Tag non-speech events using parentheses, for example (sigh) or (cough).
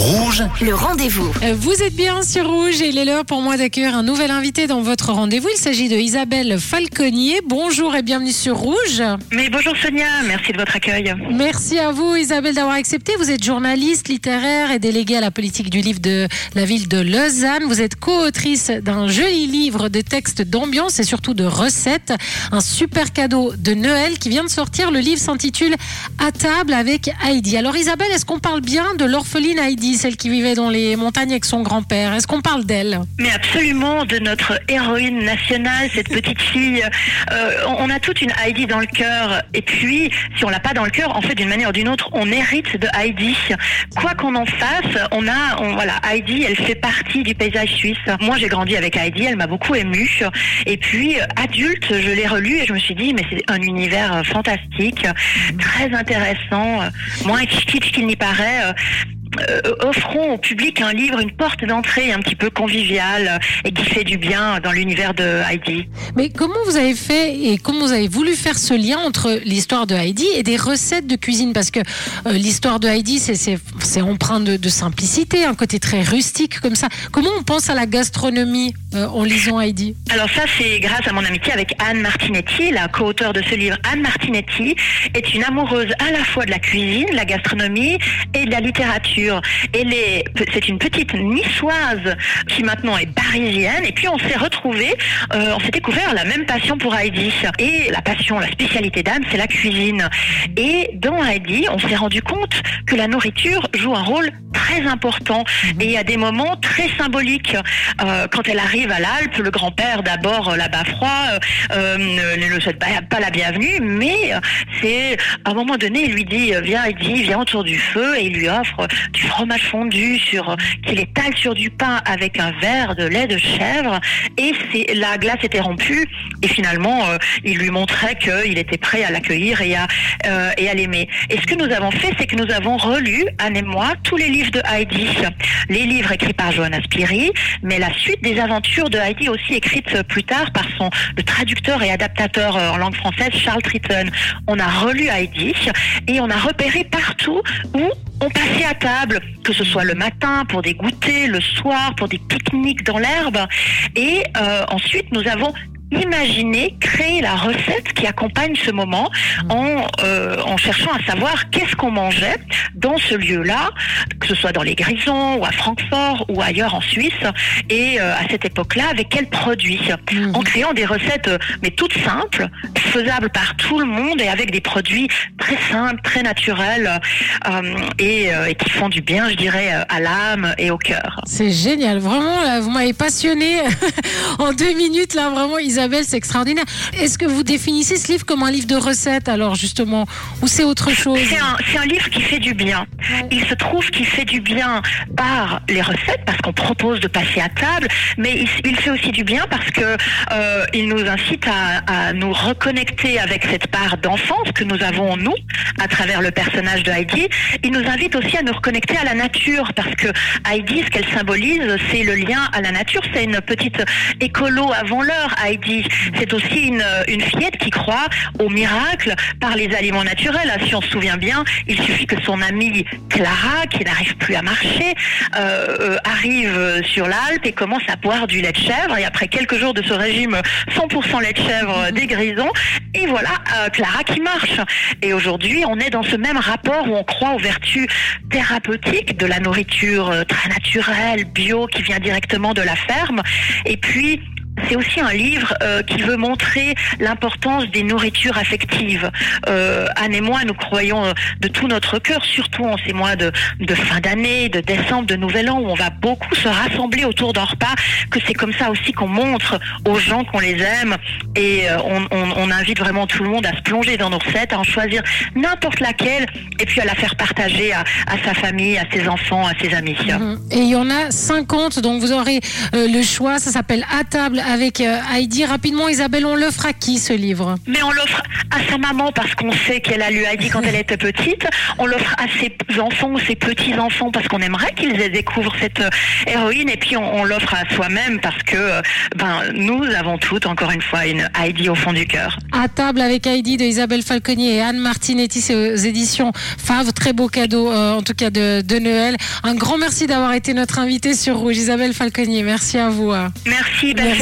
Rouge, Le rendez-vous. Euh, Vous êtes bien sur Rouge et il est l'heure pour moi d'accueillir un nouvel invité dans votre rendez-vous. Il s'agit de Isabelle Falconier. Bonjour et bienvenue sur Rouge. Mais bonjour Sonia, merci de votre accueil. Merci à vous Isabelle d'avoir accepté. Vous êtes journaliste littéraire et déléguée à la politique du livre de la ville de Lausanne. Vous êtes co-autrice d'un joli livre de textes d'ambiance et surtout de recettes. Un super cadeau de Noël qui vient de sortir. Le livre s'intitule À table avec Heidi. Alors Isabelle, est-ce qu'on parle bien de l'orpheline Heidi, celle qui vivait dans les montagnes avec son grand-père Est-ce qu'on parle d'elle Mais absolument de notre héroïne nationale, cette (laughs) petite fille. Euh, on a toute une Heidi dans le cœur. Et puis, si on l'a pas dans le cœur, en fait, d'une manière ou d'une autre, on hérite de Heidi. Quoi qu'on en fasse, on a, on, voilà, Heidi, elle fait partie du paysage suisse. Moi, j'ai grandi avec Heidi, elle m'a beaucoup émue. Et puis, adulte, je l'ai relu et je me suis dit, mais c'est un univers fantastique, très intéressant, moins kitsch qu'il n'y paraît. Euh, offrons au public un livre, une porte d'entrée un petit peu conviviale et qui fait du bien dans l'univers de Heidi. Mais comment vous avez fait et comment vous avez voulu faire ce lien entre l'histoire de Heidi et des recettes de cuisine? Parce que euh, l'histoire de Heidi, c'est- empreint de, de simplicité, un côté très rustique comme ça. Comment on pense à la gastronomie euh, en lisant Heidi? Alors ça, c'est grâce à mon amitié avec Anne Martinetti, la co-auteure de ce livre. Anne Martinetti est une amoureuse à la fois de la cuisine, de la gastronomie et de la littérature. Elle est, c'est une petite niçoise qui maintenant est parisienne. Et puis on s'est retrouvés, euh, on s'est découvert la même passion pour Heidi. Et la passion, la spécialité d'Anne, c'est la cuisine. Et dans Heidi, on s'est rendu compte que la nourriture joue un rôle très important et à des moments très symboliques. Euh, quand elle arrive à l'Alpe, le grand-père d'abord euh, là-bas froid euh, ne ne souhaite pas, pas la bienvenue, mais c'est à un moment donné, il lui dit viens, Heidi, viens autour du feu et il lui offre du fromage fondu sur qu'il étale sur du pain avec un verre de lait de chèvre et c'est la glace était rompue et finalement euh, il lui montrait qu'il était prêt à l'accueillir et à euh, et à l'aimer. Et ce que nous avons fait, c'est que nous avons relu Anne et moi tous les livres de Heidi, les livres écrits par Johanna Spiri, mais la suite des aventures de Heidi aussi écrites plus tard par son le traducteur et adaptateur euh, en langue française Charles Triton. On a relu Heidi et on a repéré partout où on passait à table, que ce soit le matin pour des goûters, le soir pour des pique-niques dans l'herbe. Et euh, ensuite, nous avons imaginé, créer la recette qui accompagne ce moment en, euh, en cherchant à savoir qu'est-ce qu'on mangeait dans ce lieu-là, que ce soit dans les Grisons ou à Francfort ou ailleurs en Suisse, et euh, à cette époque-là, avec quels produits Mhm. En créant des recettes, euh, mais toutes simples, faisables par tout le monde et avec des produits très simples, très naturels euh, et, et qui font du bien, je dirais, à l'âme et au cœur. C'est génial, vraiment, là, vous m'avez passionné (laughs) en deux minutes, là, vraiment, Isabelle, c'est extraordinaire. Est-ce que vous définissez ce livre comme un livre de recettes, alors, justement, ou c'est autre chose C'est un, livre qui fait du bien. Ouais. Il se trouve qu'il fait du bien par les recettes, parce qu'on propose de passer à table, mais il, il fait aussi du bien parce que euh, il nous incite à, à nous reconnecter avec cette part d'enfance que nous avons en nous, à travers le personnage de Heidi. Il nous invite aussi à nous reconnecter à la nature, parce que Heidi, ce qu'elle symbolise, c'est le lien à la nature. C'est une petite écolo avant l'heure, Heidi. C'est aussi une, une fillette qui croit au miracle par les aliments naturels. Si on se souvient bien, il suffit que son amie Clara, qui n'arrive plus à marcher, euh, euh, arrive sur l'Alpe et commence à boire du lait de chèvre. Et après quelques jours de ce régime 100% lait de chèvre euh, des grisons, et voilà euh, Clara qui marche. Et aujourd'hui, on est dans ce même rapport où on croit aux vertus thérapeutiques de la nourriture euh, très naturelle, bio, qui vient directement de la ferme. Et puis, c'est aussi un livre euh, qui veut montrer l'importance des nourritures affectives. Euh, Anne et moi, nous croyons euh, de tout notre cœur, surtout en ces mois de, de fin d'année, de décembre, de Nouvel An, où on va beaucoup se rassembler autour d'un repas, que c'est comme ça aussi qu'on montre aux gens qu'on les aime. Et euh, on, invite vraiment tout le monde à se plonger dans nos recettes, à en choisir n'importe laquelle, et puis à la faire partager à, à sa famille, à ses enfants, à ses amis. Mhm. Et il y en a 50, donc vous aurez le choix. Ça s'appelle À table avec euh, Heidi. Rapidement, Isabelle, on l'offre à qui ce livre Mais on l'offre à sa maman parce qu'on sait qu'elle a lu Heidi quand elle était petite. On l'offre à ses enfants ou ses petits-enfants parce qu'on aimerait qu'ils découvrent cette euh, héroïne. Et puis on, on l'offre à soi-même parce que euh, ben, nous avons toutes, encore une fois, une Heidi au fond du cœur. À table avec Heidi de Isabelle Falconier et Anne Martinetti, c'est aux éditions Fav. Très beau cadeau, euh, en tout cas de, de Noël. Un grand merci d'avoir été notre invitée sur Rouge, Isabelle Falconier. Merci à vous. hein. Merci, belle